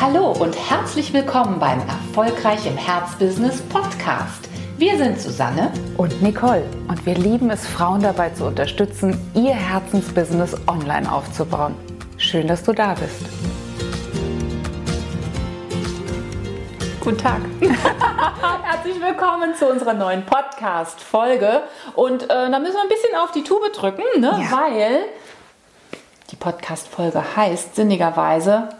Hallo und herzlich willkommen beim Erfolgreich im Herzbusiness Podcast. Wir sind Susanne und Nicole und wir lieben es, Frauen dabei zu unterstützen, ihr Herzensbusiness online aufzubauen. Schön, dass du da bist. Guten Tag. Herzlich willkommen zu unserer neuen Podcast-Folge. Und äh, da müssen wir ein bisschen auf die Tube drücken, ne? Ja. weil die Podcast-Folge heißt sinnigerweise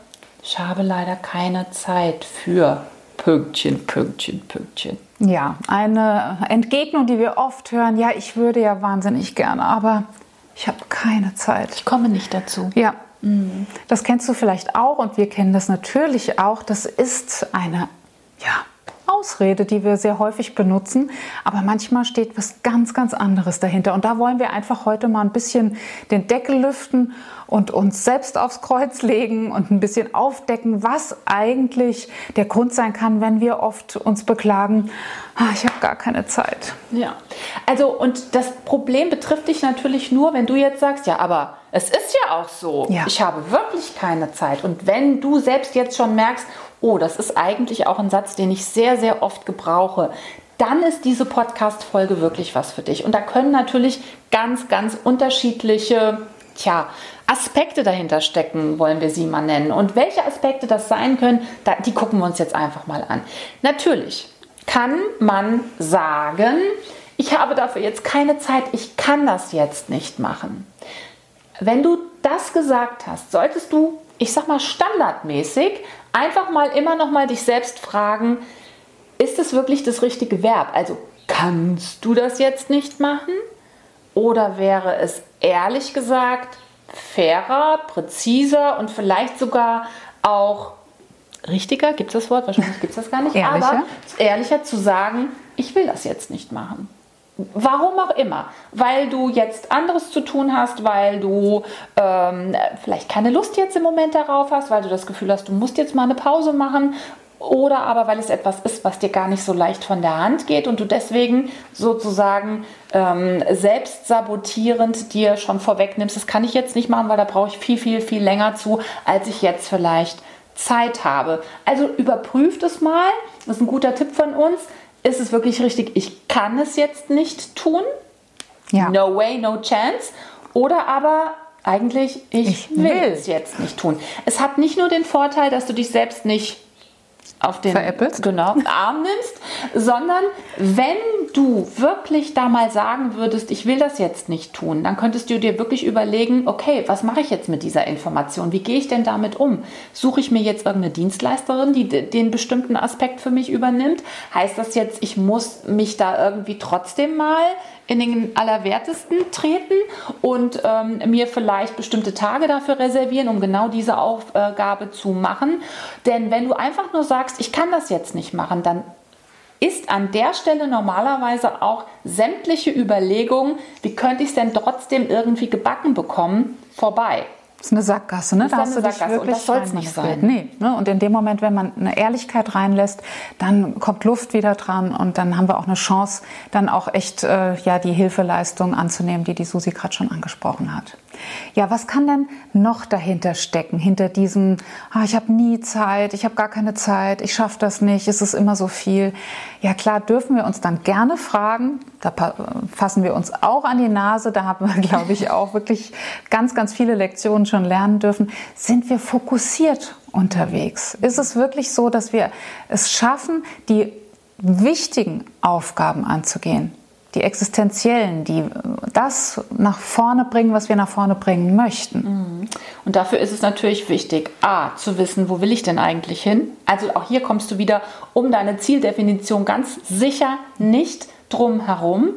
ich habe leider keine Zeit für Pünktchen, Pünktchen, Pünktchen. Ja, eine Entgegnung, die wir oft hören. Ja, ich würde ja wahnsinnig gerne, aber ich habe keine Zeit. Ich komme nicht dazu. Ja, mhm. das kennst du vielleicht auch und wir kennen das natürlich auch. Das ist eine, ja, Ausrede, die wir sehr häufig benutzen, aber manchmal steht was ganz, ganz anderes dahinter. Und da wollen wir einfach heute mal ein bisschen den Deckel lüften und uns selbst aufs Kreuz legen und ein bisschen aufdecken, was eigentlich der Grund sein kann, wenn wir oft uns beklagen, ah, ich habe gar keine Zeit. Ja, also und das Problem betrifft dich natürlich nur, wenn du jetzt sagst, ja, aber es ist ja auch so, ja. ich habe wirklich keine Zeit. Und wenn du selbst jetzt schon merkst, oh, das ist eigentlich auch ein Satz, den ich sehr, sehr oft gebrauche, dann ist diese Podcast-Folge wirklich was für dich. Und da können natürlich ganz, ganz unterschiedliche tja, Aspekte dahinter stecken, wollen wir sie mal nennen. Und welche Aspekte das sein können, die gucken wir uns jetzt einfach mal an. Natürlich kann man sagen, ich habe dafür jetzt keine Zeit, ich kann das jetzt nicht machen. Wenn du das gesagt hast, solltest du, ich sag mal standardmäßig, einfach mal immer noch mal dich selbst fragen, ist es wirklich das richtige Verb? Also kannst du das jetzt nicht machen? Oder wäre es ehrlich gesagt fairer, präziser und vielleicht sogar auch richtiger, gibt es das Wort? Wahrscheinlich gibt es das gar nicht, ehrlicher. aber ehrlicher zu sagen, ich will das jetzt nicht machen. Warum auch immer. Weil du jetzt anderes zu tun hast, weil du ähm, vielleicht keine Lust jetzt im Moment darauf hast, weil du das Gefühl hast, du musst jetzt mal eine Pause machen. Oder aber weil es etwas ist, was dir gar nicht so leicht von der Hand geht und du deswegen sozusagen ähm, selbst sabotierend dir schon vorwegnimmst, das kann ich jetzt nicht machen, weil da brauche ich viel, viel, viel länger zu, als ich jetzt vielleicht Zeit habe. Also überprüft es mal. Das ist ein guter Tipp von uns ist es wirklich richtig, ich kann es jetzt nicht tun? Ja. No way, no chance. Oder aber eigentlich, ich, ich will. will es jetzt nicht tun. Es hat nicht nur den Vorteil, dass du dich selbst nicht auf den genau, Arm nimmst, sondern wenn du wirklich da mal sagen würdest, ich will das jetzt nicht tun, dann könntest du dir wirklich überlegen, okay, was mache ich jetzt mit dieser Information? Wie gehe ich denn damit um? Suche ich mir jetzt irgendeine Dienstleisterin, die den bestimmten Aspekt für mich übernimmt? Heißt das jetzt, ich muss mich da irgendwie trotzdem mal in den Allerwertesten treten und ähm, mir vielleicht bestimmte Tage dafür reservieren, um genau diese Aufgabe zu machen. Denn wenn du einfach nur sagst, ich kann das jetzt nicht machen, dann ist an der Stelle normalerweise auch sämtliche Überlegung, wie könnte ich es denn trotzdem irgendwie gebacken bekommen, vorbei. Das ist eine Sackgasse, ne? Da hast du dich wirklich und das soll es nicht sein. Nee, ne? Und in dem Moment, wenn man eine Ehrlichkeit reinlässt, dann kommt Luft wieder dran und dann haben wir auch eine Chance, dann auch echt äh, ja die Hilfeleistung anzunehmen, die die Susi gerade schon angesprochen hat. Ja, was kann denn noch dahinter stecken? Hinter diesem, ah, ich habe nie Zeit, ich habe gar keine Zeit, ich schaffe das nicht, es ist immer so viel. Ja, klar, dürfen wir uns dann gerne fragen. Da fassen wir uns auch an die Nase. Da haben wir, glaube ich, auch wirklich ganz, ganz viele Lektionen schon lernen dürfen. Sind wir fokussiert unterwegs? Ist es wirklich so, dass wir es schaffen, die wichtigen Aufgaben anzugehen? Die existenziellen, die das nach vorne bringen, was wir nach vorne bringen möchten. Mhm. Und dafür ist es natürlich wichtig, a, zu wissen, wo will ich denn eigentlich hin? Also auch hier kommst du wieder um deine Zieldefinition ganz sicher nicht drum herum.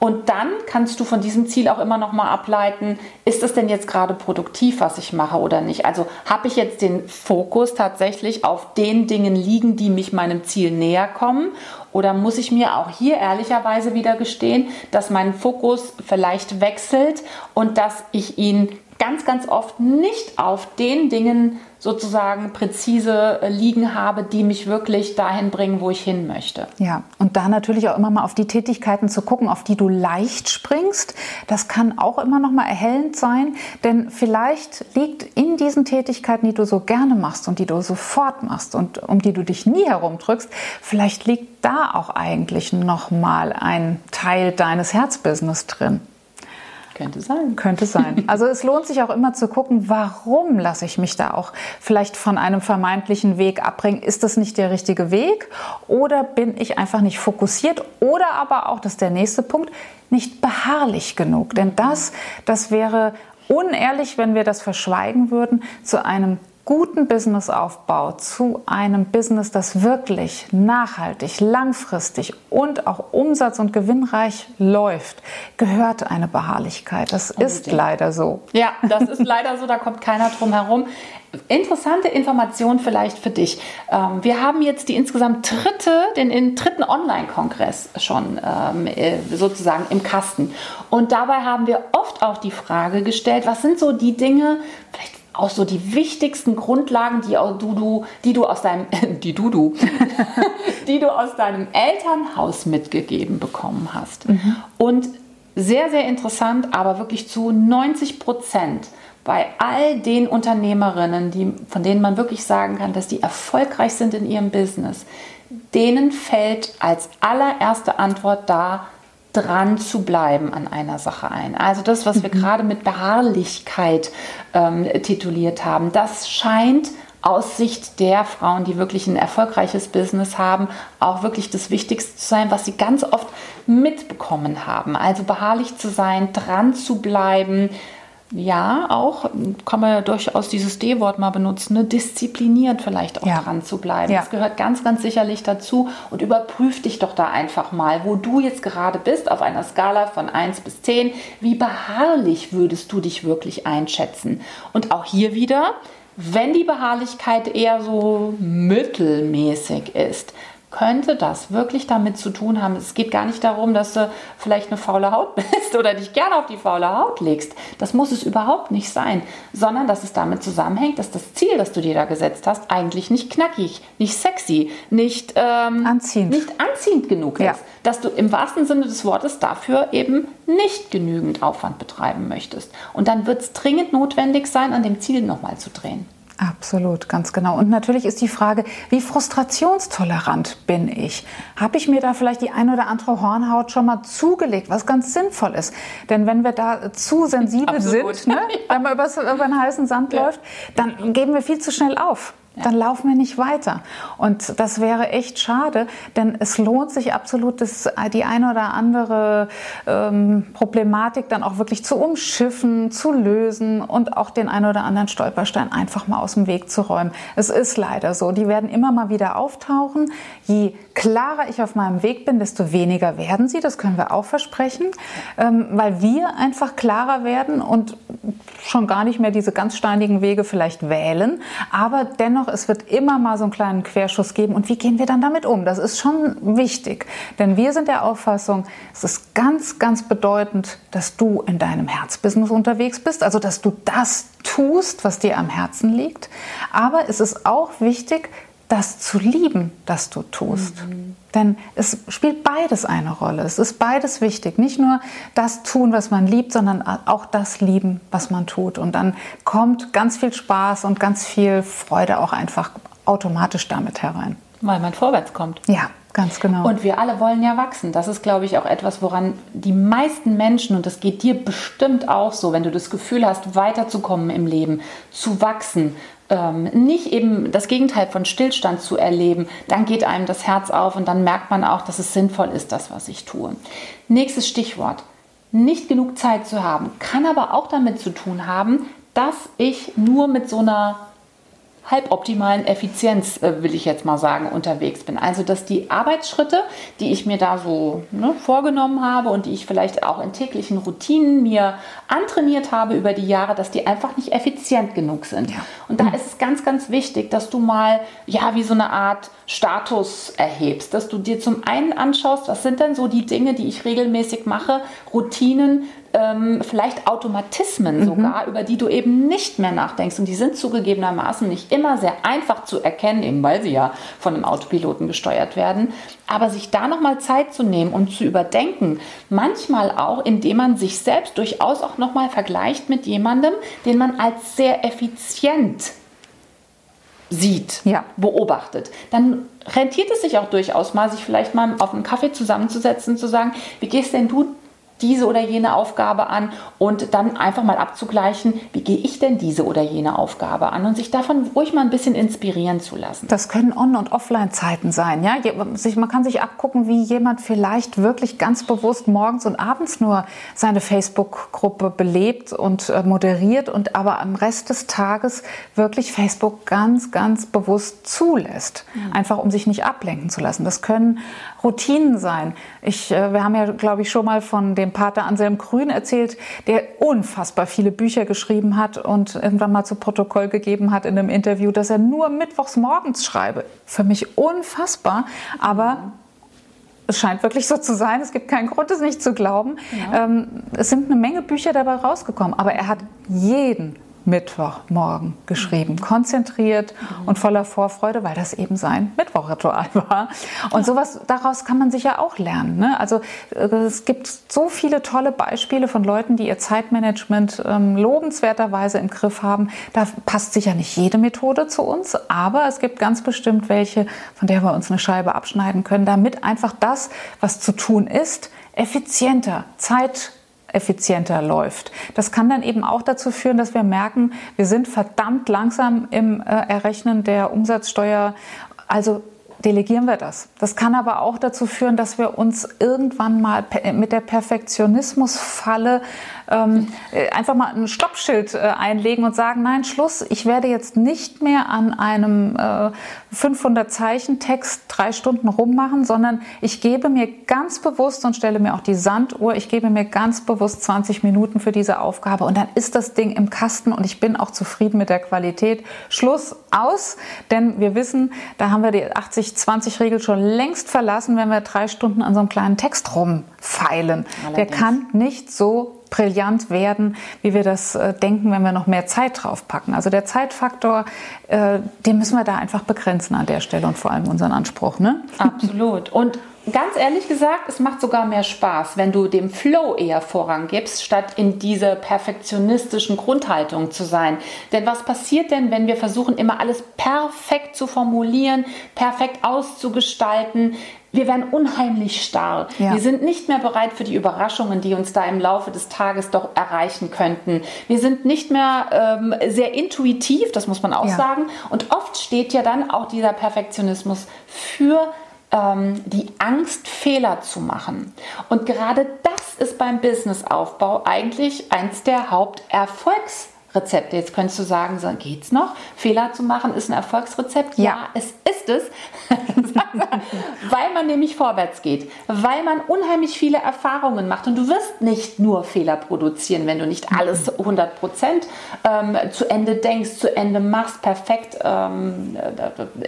Und dann kannst du von diesem Ziel auch immer noch mal ableiten, ist es denn jetzt gerade produktiv, was ich mache oder nicht? Also habe ich jetzt den Fokus tatsächlich auf den Dingen liegen, die mich meinem Ziel näher kommen? Oder muss ich mir auch hier ehrlicherweise wieder gestehen, dass mein Fokus vielleicht wechselt und dass ich ihn ganz, ganz oft nicht auf den Dingen sozusagen präzise äh, liegen habe, die mich wirklich dahin bringen, wo ich hin möchte. Ja, und da natürlich auch immer mal auf die Tätigkeiten zu gucken, auf die du leicht springst. Das kann auch immer noch mal erhellend sein, denn vielleicht liegt in diesen Tätigkeiten, die du so gerne machst und die du sofort machst und um die du dich nie herumdrückst, vielleicht liegt da auch eigentlich noch mal ein Teil deines Herzbusiness drin. Könnte sein. Könnte sein. Also es lohnt sich auch immer zu gucken, warum lasse ich mich da auch vielleicht von einem vermeintlichen Weg abbringen? Ist das nicht der richtige Weg? Oder bin ich einfach nicht fokussiert? Oder aber auch, das ist der nächste Punkt, nicht beharrlich genug. Denn das, das wäre unehrlich, wenn wir das verschweigen würden, zu einem guten Businessaufbau zu einem Business, das wirklich nachhaltig, langfristig und auch umsatz- und gewinnreich läuft, gehört eine Beharrlichkeit. Das Unbedingt. ist leider so. Ja, das ist leider so, da kommt keiner drum herum. Interessante Information vielleicht für dich. Ähm, wir haben jetzt die insgesamt dritte, den, dritten Online-Kongress schon ähm, äh, sozusagen im Kasten. Und dabei haben wir oft auch die Frage gestellt, was sind so die Dinge, vielleicht auch so die wichtigsten Grundlagen, die du, du, die du aus deinem, die du, du, die du aus deinem Elternhaus mitgegeben bekommen hast. Mhm. Und sehr, sehr interessant, aber wirklich zu 90 Prozent bei all den Unternehmerinnen, die, von denen man wirklich sagen kann, dass die erfolgreich sind in ihrem Business, denen fällt als allererste Antwort da, dran zu bleiben an einer Sache ein. Also das, was wir mhm. gerade mit Beharrlichkeit ähm, tituliert haben, das scheint aus Sicht der Frauen, die wirklich ein erfolgreiches Business haben, auch wirklich das Wichtigste zu sein, was sie ganz oft mitbekommen haben. Also beharrlich zu sein, dran zu bleiben, ja, auch kann man ja durchaus dieses D-Wort mal benutzen, ne? diszipliniert vielleicht auch ja. dran zu bleiben. Ja. Das gehört ganz, ganz sicherlich dazu und überprüf dich doch da einfach mal, wo du jetzt gerade bist auf einer Skala von 1 bis 10. Wie beharrlich würdest du dich wirklich einschätzen? Und auch hier wieder, wenn die Beharrlichkeit eher so mittelmäßig ist, könnte das wirklich damit zu tun haben. Es geht gar nicht darum, dass du vielleicht eine faule Haut bist oder dich gerne auf die faule Haut legst. Das muss es überhaupt nicht sein, sondern dass es damit zusammenhängt, dass das Ziel, das du dir da gesetzt hast, eigentlich nicht knackig, nicht sexy, nicht, ähm, anziehend. nicht anziehend genug ja. ist. Dass du im wahrsten Sinne des Wortes dafür eben nicht genügend Aufwand betreiben möchtest. Und dann wird es dringend notwendig sein, an dem Ziel nochmal zu drehen. Absolut, ganz genau. Und natürlich ist die Frage, wie frustrationstolerant bin ich? Habe ich mir da vielleicht die ein oder andere Hornhaut schon mal zugelegt, was ganz sinnvoll ist? Denn wenn wir da zu sensibel Absolut. sind, ne, wenn man über, über einen heißen Sand ja. läuft, dann geben wir viel zu schnell auf dann laufen wir nicht weiter. Und das wäre echt schade, denn es lohnt sich absolut, das, die eine oder andere ähm, Problematik dann auch wirklich zu umschiffen, zu lösen und auch den einen oder anderen Stolperstein einfach mal aus dem Weg zu räumen. Es ist leider so. Die werden immer mal wieder auftauchen. Je klarer ich auf meinem Weg bin, desto weniger werden sie. Das können wir auch versprechen, ähm, weil wir einfach klarer werden und schon gar nicht mehr diese ganz steinigen Wege vielleicht wählen. Aber dennoch, es wird immer mal so einen kleinen Querschuss geben. Und wie gehen wir dann damit um? Das ist schon wichtig. Denn wir sind der Auffassung, es ist ganz, ganz bedeutend, dass du in deinem Herzbusiness unterwegs bist. Also, dass du das tust, was dir am Herzen liegt. Aber es ist auch wichtig, das zu lieben, das du tust. Mhm. Denn es spielt beides eine Rolle. Es ist beides wichtig. Nicht nur das tun, was man liebt, sondern auch das lieben, was man tut. Und dann kommt ganz viel Spaß und ganz viel Freude auch einfach automatisch damit herein. Weil man vorwärts kommt. Ja, Ganz genau. Und wir alle wollen ja wachsen. Das ist, glaube ich, auch etwas, woran die meisten Menschen, und das geht dir bestimmt auch so, wenn du das Gefühl hast, weiterzukommen im Leben, zu wachsen, ähm, nicht eben das Gegenteil von Stillstand zu erleben, dann geht einem das Herz auf und dann merkt man auch, dass es sinnvoll ist, das, was ich tue. Nächstes Stichwort. Nicht genug Zeit zu haben, kann aber auch damit zu tun haben, dass ich nur mit so einer halboptimalen Effizienz, äh, will ich jetzt mal sagen, unterwegs bin. Also, dass die Arbeitsschritte, die ich mir da so ne, vorgenommen habe und die ich vielleicht auch in täglichen Routinen mir antrainiert habe über die Jahre, dass die einfach nicht effizient genug sind. Ja. Und da mhm. ist es ganz, ganz wichtig, dass du mal, ja, wie so eine Art Status erhebst, dass du dir zum einen anschaust, was sind denn so die Dinge, die ich regelmäßig mache, Routinen, ähm, vielleicht Automatismen mhm. sogar, über die du eben nicht mehr nachdenkst. Und die sind zugegebenermaßen nicht immer sehr einfach zu erkennen, eben weil sie ja von einem Autopiloten gesteuert werden. Aber sich da nochmal Zeit zu nehmen und zu überdenken, manchmal auch, indem man sich selbst durchaus auch nochmal vergleicht mit jemandem, den man als sehr effizient sieht, ja. beobachtet, dann rentiert es sich auch durchaus mal, sich vielleicht mal auf einen Kaffee zusammenzusetzen und zu sagen, wie gehst denn du diese oder jene Aufgabe an und dann einfach mal abzugleichen, wie gehe ich denn diese oder jene Aufgabe an und sich davon ruhig mal ein bisschen inspirieren zu lassen. Das können On- und Offline-Zeiten sein. Ja? Man kann sich abgucken, wie jemand vielleicht wirklich ganz bewusst morgens und abends nur seine Facebook-Gruppe belebt und äh, moderiert und aber am Rest des Tages wirklich Facebook ganz, ganz bewusst zulässt. Mhm. Einfach um sich nicht ablenken zu lassen. Das können Routinen sein. Ich, äh, wir haben ja, glaube ich, schon mal von dem Pater Anselm Grün erzählt, der unfassbar viele Bücher geschrieben hat und irgendwann mal zu Protokoll gegeben hat in einem Interview, dass er nur mittwochs morgens schreibe. Für mich unfassbar, aber es scheint wirklich so zu sein. Es gibt keinen Grund, es nicht zu glauben. Ja. Ähm, es sind eine Menge Bücher dabei rausgekommen, aber er hat jeden Mittwochmorgen geschrieben, konzentriert mhm. und voller Vorfreude, weil das eben sein Mittwochritual war. Und sowas daraus kann man sich ja auch lernen. Ne? Also äh, es gibt so viele tolle Beispiele von Leuten, die ihr Zeitmanagement ähm, lobenswerterweise im Griff haben. Da passt sicher nicht jede Methode zu uns, aber es gibt ganz bestimmt welche, von der wir uns eine Scheibe abschneiden können, damit einfach das, was zu tun ist, effizienter, zeit effizienter läuft. Das kann dann eben auch dazu führen, dass wir merken, wir sind verdammt langsam im äh, Errechnen der Umsatzsteuer. Also delegieren wir das. Das kann aber auch dazu führen, dass wir uns irgendwann mal mit der Perfektionismusfalle ähm, äh, einfach mal ein Stoppschild äh, einlegen und sagen, nein, Schluss, ich werde jetzt nicht mehr an einem äh, 500 Zeichen Text drei Stunden rummachen, sondern ich gebe mir ganz bewusst und stelle mir auch die Sanduhr, ich gebe mir ganz bewusst 20 Minuten für diese Aufgabe und dann ist das Ding im Kasten und ich bin auch zufrieden mit der Qualität. Schluss aus, denn wir wissen, da haben wir die 80-20-Regel schon längst verlassen, wenn wir drei Stunden an so einem kleinen Text rumfeilen. Allerdings. Der kann nicht so brillant werden, wie wir das äh, denken, wenn wir noch mehr Zeit draufpacken. Also der Zeitfaktor, äh, den müssen wir da einfach begrenzen an der Stelle und vor allem unseren Anspruch. Ne? Absolut. Und ganz ehrlich gesagt, es macht sogar mehr Spaß, wenn du dem Flow eher Vorrang gibst, statt in dieser perfektionistischen Grundhaltung zu sein. Denn was passiert denn, wenn wir versuchen, immer alles perfekt zu formulieren, perfekt auszugestalten? Wir werden unheimlich starr. Ja. Wir sind nicht mehr bereit für die Überraschungen, die uns da im Laufe des Tages doch erreichen könnten. Wir sind nicht mehr ähm, sehr intuitiv, das muss man auch ja. sagen. Und oft steht ja dann auch dieser Perfektionismus für ähm, die Angst, Fehler zu machen. Und gerade das ist beim Businessaufbau eigentlich eins der Haupterfolgs Rezepte. Jetzt könntest du sagen, so, geht's noch? Fehler zu machen ist ein Erfolgsrezept? Ja, ja es ist es. weil man nämlich vorwärts geht, weil man unheimlich viele Erfahrungen macht und du wirst nicht nur Fehler produzieren, wenn du nicht alles 100 Prozent ähm, zu Ende denkst, zu Ende machst, perfekt ähm,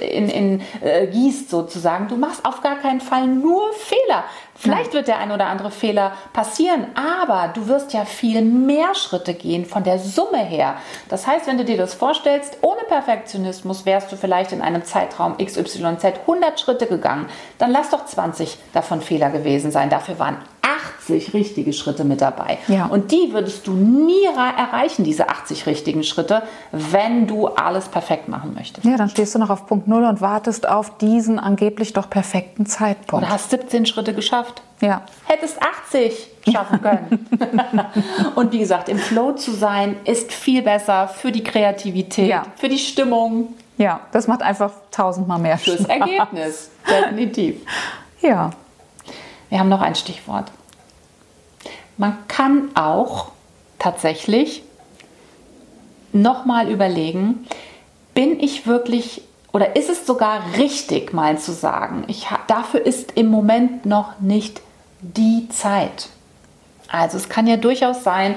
in, in äh, gießt sozusagen. Du machst auf gar keinen Fall nur Fehler. Vielleicht wird der ein oder andere Fehler passieren, aber du wirst ja viel mehr Schritte gehen von der Summe her. Das heißt, wenn du dir das vorstellst, ohne Perfektionismus wärst du vielleicht in einem Zeitraum XYZ 100 Schritte gegangen. Dann lass doch 20 davon Fehler gewesen sein. Dafür waren 80 richtige Schritte mit dabei. Ja. Und die würdest du nie erreichen, diese 80 richtigen Schritte, wenn du alles perfekt machen möchtest. Ja, dann stehst du noch auf Punkt Null und wartest auf diesen angeblich doch perfekten Zeitpunkt. Oder hast 17 Schritte geschafft. Ja. Hättest 80 schaffen können. und wie gesagt, im Flow zu sein, ist viel besser für die Kreativität, ja. für die Stimmung. Ja, das macht einfach tausendmal mehr Spaß. Fürs Ergebnis, definitiv. Ja. Wir haben noch ein Stichwort. Man kann auch tatsächlich nochmal überlegen, bin ich wirklich oder ist es sogar richtig, mal zu sagen, ich, dafür ist im Moment noch nicht die Zeit. Also es kann ja durchaus sein,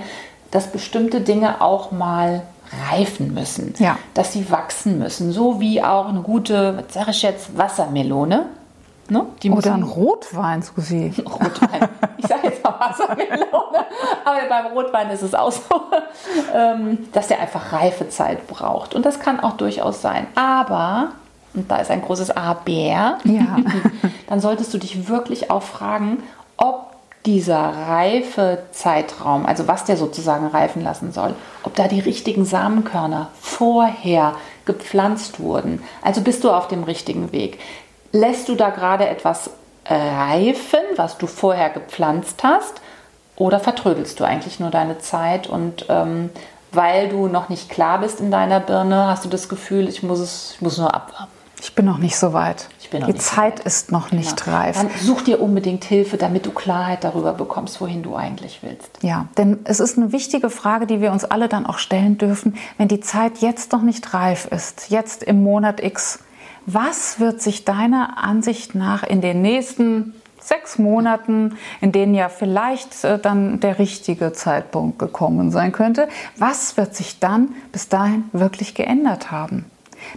dass bestimmte Dinge auch mal reifen müssen, ja. dass sie wachsen müssen, so wie auch eine gute, was sage ich jetzt, Wassermelone. Ne? Oder ein Rotwein, Susi. Rotwein. Ich sage jetzt mal Wassermelone. Aber beim Rotwein ist es auch so, ähm, dass der einfach Reifezeit braucht. Und das kann auch durchaus sein. Aber, und da ist ein großes Aber, ja. dann solltest du dich wirklich auch fragen, ob dieser Reifezeitraum, also was der sozusagen reifen lassen soll, ob da die richtigen Samenkörner vorher gepflanzt wurden. Also bist du auf dem richtigen Weg. Lässt du da gerade etwas reifen, was du vorher gepflanzt hast, oder vertrödelst du eigentlich nur deine Zeit und ähm, weil du noch nicht klar bist in deiner Birne, hast du das Gefühl, ich muss es, ich muss nur abwarten. Ich bin noch nicht so weit. Die Zeit so ist noch nicht genau. reif. Dann such dir unbedingt Hilfe, damit du Klarheit darüber bekommst, wohin du eigentlich willst. Ja, denn es ist eine wichtige Frage, die wir uns alle dann auch stellen dürfen, wenn die Zeit jetzt noch nicht reif ist, jetzt im Monat X. Was wird sich deiner Ansicht nach in den nächsten sechs Monaten, in denen ja vielleicht äh, dann der richtige Zeitpunkt gekommen sein könnte, was wird sich dann bis dahin wirklich geändert haben?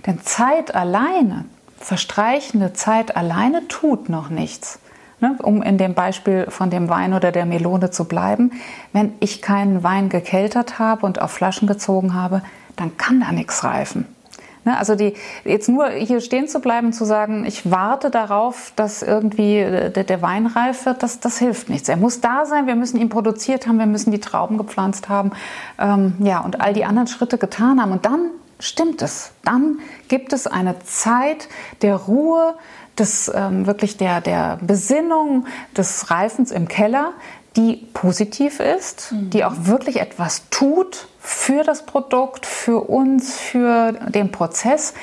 Denn Zeit alleine, verstreichende Zeit alleine tut noch nichts. Ne, um in dem Beispiel von dem Wein oder der Melone zu bleiben, wenn ich keinen Wein gekeltert habe und auf Flaschen gezogen habe, dann kann da nichts reifen. Ne, also die, jetzt nur hier stehen zu bleiben, zu sagen, ich warte darauf, dass irgendwie äh, der, der Wein reif wird, das, das hilft nichts. Er muss da sein, wir müssen ihn produziert haben, wir müssen die Trauben gepflanzt haben ähm, ja, und all die anderen Schritte getan haben. Und dann stimmt es. Dann gibt es eine Zeit der Ruhe, des ähm, wirklich der, der Besinnung, des Reifens im Keller, die positiv ist, mhm. die auch wirklich etwas tut für das Produkt, für uns, für den Prozess.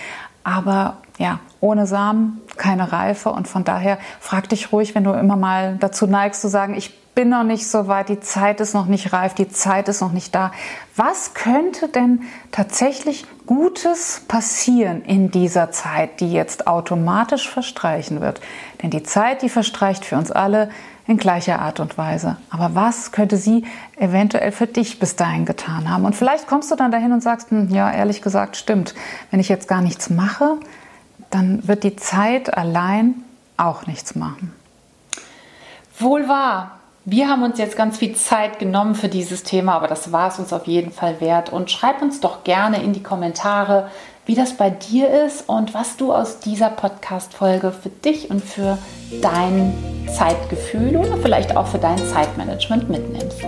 Aber ja, ohne Samen keine Reife. Und von daher frag dich ruhig, wenn du immer mal dazu neigst zu sagen, ich bin noch nicht so weit, die Zeit ist noch nicht reif, die Zeit ist noch nicht da. Was könnte denn tatsächlich Gutes passieren in dieser Zeit, die jetzt automatisch verstreichen wird? Denn die Zeit, die verstreicht für uns alle in gleicher Art und Weise. Aber was könnte sie eventuell für dich bis dahin getan haben? Und vielleicht kommst du dann dahin und sagst, hm, ja, ehrlich gesagt, stimmt. Wenn ich jetzt gar nichts mache, dann wird die Zeit allein auch nichts machen. Wohl wahr. Wir haben uns jetzt ganz viel Zeit genommen für dieses Thema, aber das war es uns auf jeden Fall wert. Und schreib uns doch gerne in die Kommentare, wie das bei dir ist und was du aus dieser Podcast-Folge für dich und für dein Zeitgefühl oder vielleicht auch für dein Zeitmanagement mitnimmst.